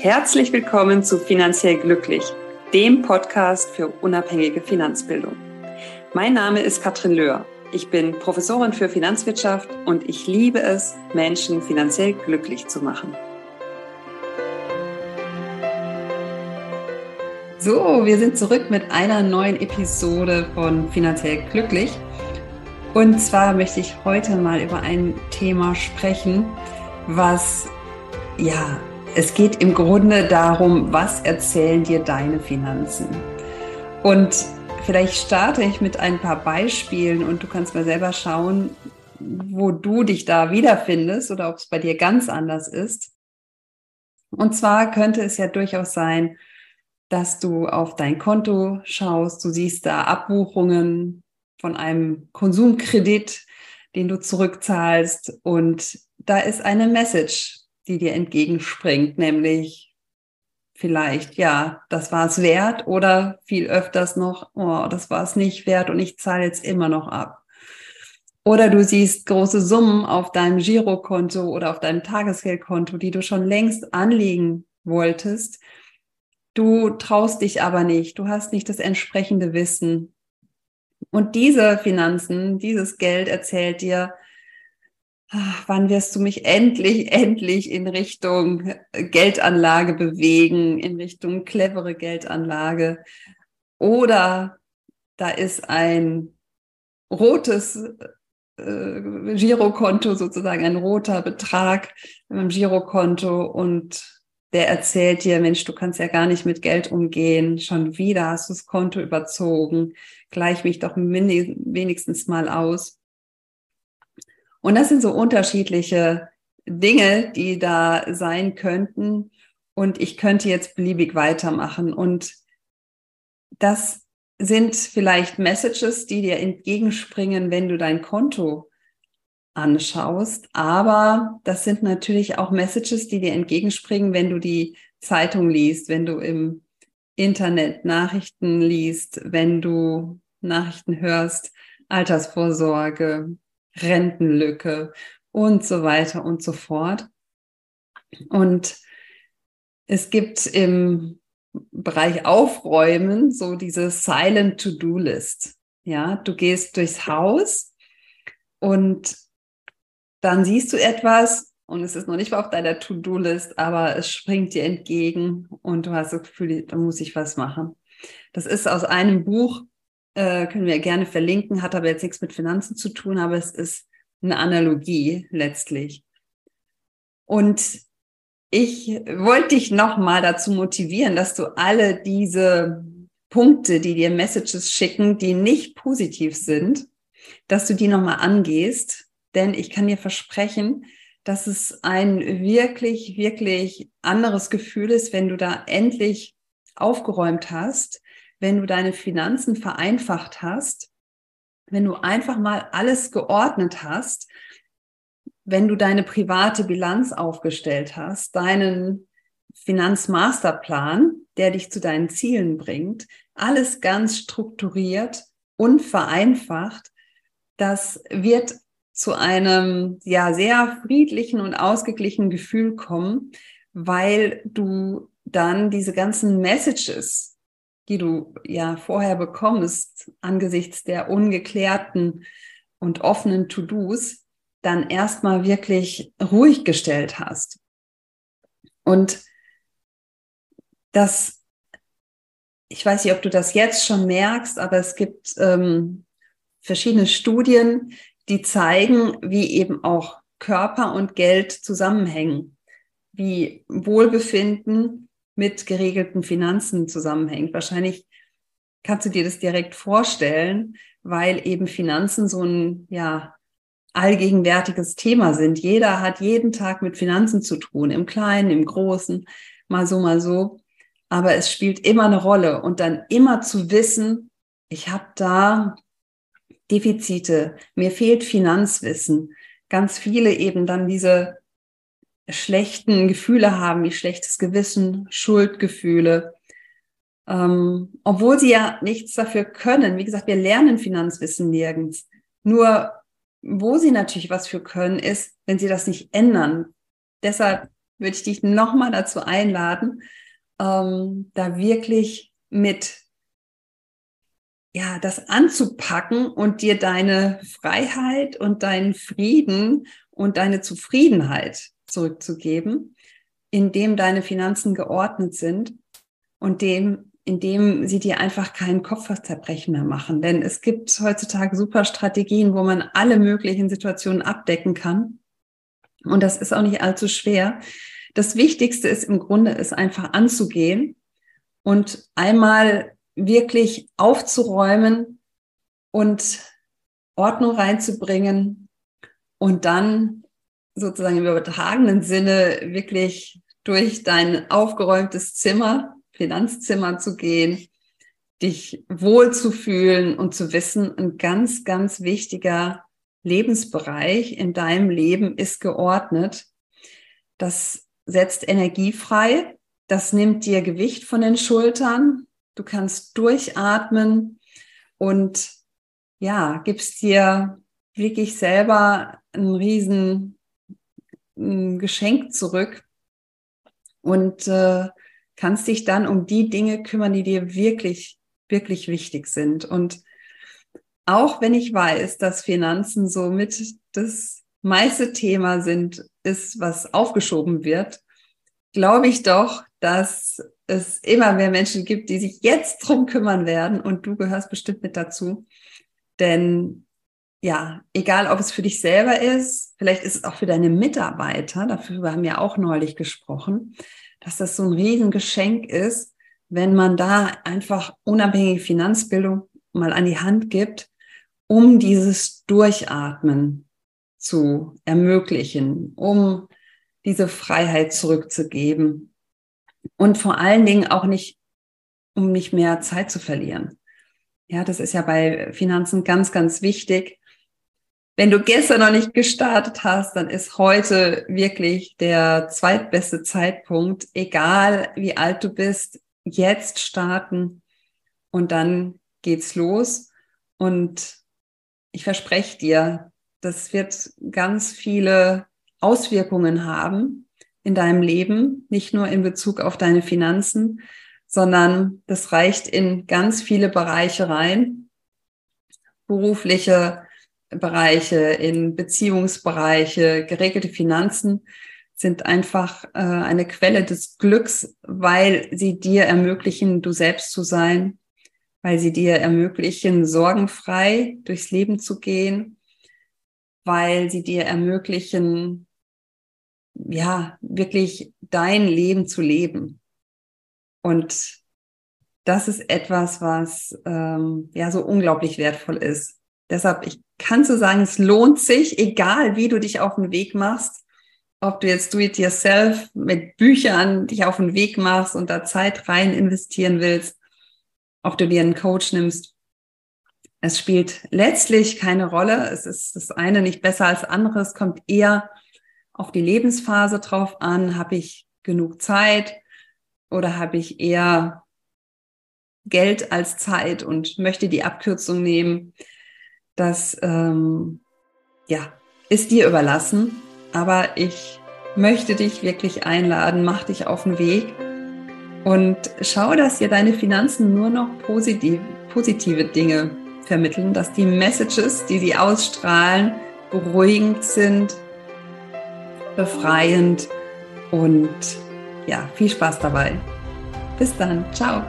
Herzlich willkommen zu Finanziell Glücklich, dem Podcast für unabhängige Finanzbildung. Mein Name ist Katrin Löhr. Ich bin Professorin für Finanzwirtschaft und ich liebe es, Menschen finanziell glücklich zu machen. So, wir sind zurück mit einer neuen Episode von Finanziell Glücklich. Und zwar möchte ich heute mal über ein Thema sprechen, was ja es geht im Grunde darum, was erzählen dir deine Finanzen? Und vielleicht starte ich mit ein paar Beispielen und du kannst mal selber schauen, wo du dich da wiederfindest oder ob es bei dir ganz anders ist. Und zwar könnte es ja durchaus sein, dass du auf dein Konto schaust, du siehst da Abbuchungen von einem Konsumkredit, den du zurückzahlst und da ist eine Message die dir entgegenspringt, nämlich vielleicht, ja, das war es wert oder viel öfters noch, oh, das war es nicht wert und ich zahle jetzt immer noch ab. Oder du siehst große Summen auf deinem Girokonto oder auf deinem Tagesgeldkonto, die du schon längst anlegen wolltest. Du traust dich aber nicht, du hast nicht das entsprechende Wissen. Und diese Finanzen, dieses Geld erzählt dir, wann wirst du mich endlich, endlich in Richtung Geldanlage bewegen, in Richtung clevere Geldanlage? Oder da ist ein rotes äh, Girokonto, sozusagen ein roter Betrag im Girokonto und der erzählt dir, Mensch, du kannst ja gar nicht mit Geld umgehen, schon wieder hast du das Konto überzogen, gleich mich doch wenigstens mal aus. Und das sind so unterschiedliche Dinge, die da sein könnten. Und ich könnte jetzt beliebig weitermachen. Und das sind vielleicht Messages, die dir entgegenspringen, wenn du dein Konto anschaust. Aber das sind natürlich auch Messages, die dir entgegenspringen, wenn du die Zeitung liest, wenn du im Internet Nachrichten liest, wenn du Nachrichten hörst, Altersvorsorge, Rentenlücke und so weiter und so fort. Und es gibt im Bereich Aufräumen so diese Silent To-Do-List. Ja, du gehst durchs Haus und dann siehst du etwas und es ist noch nicht mal auf deiner To-Do-List, aber es springt dir entgegen und du hast das Gefühl, da muss ich was machen. Das ist aus einem Buch äh, können wir gerne verlinken, hat aber jetzt nichts mit Finanzen zu tun, aber es ist eine Analogie letztlich. Und ich wollte dich nochmal dazu motivieren, dass du alle diese Punkte, die dir Messages schicken, die nicht positiv sind, dass du die nochmal angehst. Denn ich kann dir versprechen, dass es ein wirklich, wirklich anderes Gefühl ist, wenn du da endlich aufgeräumt hast, wenn du deine Finanzen vereinfacht hast, wenn du einfach mal alles geordnet hast, wenn du deine private Bilanz aufgestellt hast, deinen Finanzmasterplan, der dich zu deinen Zielen bringt, alles ganz strukturiert und vereinfacht, das wird zu einem ja sehr friedlichen und ausgeglichenen Gefühl kommen, weil du dann diese ganzen Messages, die du ja vorher bekommst, angesichts der ungeklärten und offenen To-Dos, dann erstmal wirklich ruhig gestellt hast. Und das, ich weiß nicht, ob du das jetzt schon merkst, aber es gibt ähm, verschiedene Studien, die zeigen, wie eben auch Körper und Geld zusammenhängen, wie Wohlbefinden mit geregelten Finanzen zusammenhängt. Wahrscheinlich kannst du dir das direkt vorstellen, weil eben Finanzen so ein, ja, allgegenwärtiges Thema sind. Jeder hat jeden Tag mit Finanzen zu tun, im Kleinen, im Großen, mal so, mal so. Aber es spielt immer eine Rolle und dann immer zu wissen, ich habe da Defizite, mir fehlt Finanzwissen. Ganz viele eben dann diese schlechten Gefühle haben, wie schlechtes Gewissen, Schuldgefühle, ähm, obwohl sie ja nichts dafür können. Wie gesagt, wir lernen Finanzwissen nirgends. Nur wo sie natürlich was für können, ist, wenn sie das nicht ändern. Deshalb würde ich dich nochmal dazu einladen, ähm, da wirklich mit ja, das anzupacken und dir deine Freiheit und deinen Frieden und deine Zufriedenheit zurückzugeben, indem deine Finanzen geordnet sind und dem, indem sie dir einfach keinen Kopfzerbrechen mehr machen. Denn es gibt heutzutage super Strategien, wo man alle möglichen Situationen abdecken kann. Und das ist auch nicht allzu schwer. Das Wichtigste ist im Grunde, es einfach anzugehen und einmal wirklich aufzuräumen und Ordnung reinzubringen und dann sozusagen im übertragenen Sinne wirklich durch dein aufgeräumtes Zimmer, Finanzzimmer zu gehen, dich wohl zu fühlen und zu wissen, ein ganz, ganz wichtiger Lebensbereich in deinem Leben ist geordnet. Das setzt Energie frei, das nimmt dir Gewicht von den Schultern, Du kannst durchatmen und ja, gibst dir wirklich selber ein riesen ein Geschenk zurück und äh, kannst dich dann um die Dinge kümmern, die dir wirklich, wirklich wichtig sind. Und auch wenn ich weiß, dass Finanzen somit das meiste Thema sind, ist, was aufgeschoben wird, glaube ich doch, dass es immer mehr Menschen gibt, die sich jetzt drum kümmern werden und du gehörst bestimmt mit dazu. Denn ja, egal ob es für dich selber ist, vielleicht ist es auch für deine Mitarbeiter, dafür haben wir auch neulich gesprochen, dass das so ein Riesengeschenk ist, wenn man da einfach unabhängige Finanzbildung mal an die Hand gibt, um dieses Durchatmen zu ermöglichen, um diese Freiheit zurückzugeben und vor allen Dingen auch nicht, um nicht mehr Zeit zu verlieren. Ja, das ist ja bei Finanzen ganz, ganz wichtig. Wenn du gestern noch nicht gestartet hast, dann ist heute wirklich der zweitbeste Zeitpunkt, egal wie alt du bist, jetzt starten und dann geht's los. Und ich verspreche dir, das wird ganz viele Auswirkungen haben in deinem Leben, nicht nur in Bezug auf deine Finanzen, sondern das reicht in ganz viele Bereiche rein. Berufliche Bereiche, in Beziehungsbereiche, geregelte Finanzen sind einfach äh, eine Quelle des Glücks, weil sie dir ermöglichen, du selbst zu sein, weil sie dir ermöglichen, sorgenfrei durchs Leben zu gehen, weil sie dir ermöglichen, ja, wirklich dein Leben zu leben. Und das ist etwas, was ähm, ja so unglaublich wertvoll ist. Deshalb, ich kann so sagen, es lohnt sich, egal wie du dich auf den Weg machst, ob du jetzt do it yourself mit Büchern dich auf den Weg machst und da Zeit rein investieren willst, ob du dir einen Coach nimmst. Es spielt letztlich keine Rolle. Es ist das eine nicht besser als andere. Es kommt eher auf die Lebensphase drauf an. Habe ich genug Zeit oder habe ich eher Geld als Zeit und möchte die Abkürzung nehmen? Das ähm, ja, ist dir überlassen. Aber ich möchte dich wirklich einladen, mach dich auf den Weg und schau, dass dir deine Finanzen nur noch positiv, positive Dinge vermitteln, dass die Messages, die sie ausstrahlen, beruhigend sind, befreiend und ja, viel Spaß dabei. Bis dann. Ciao.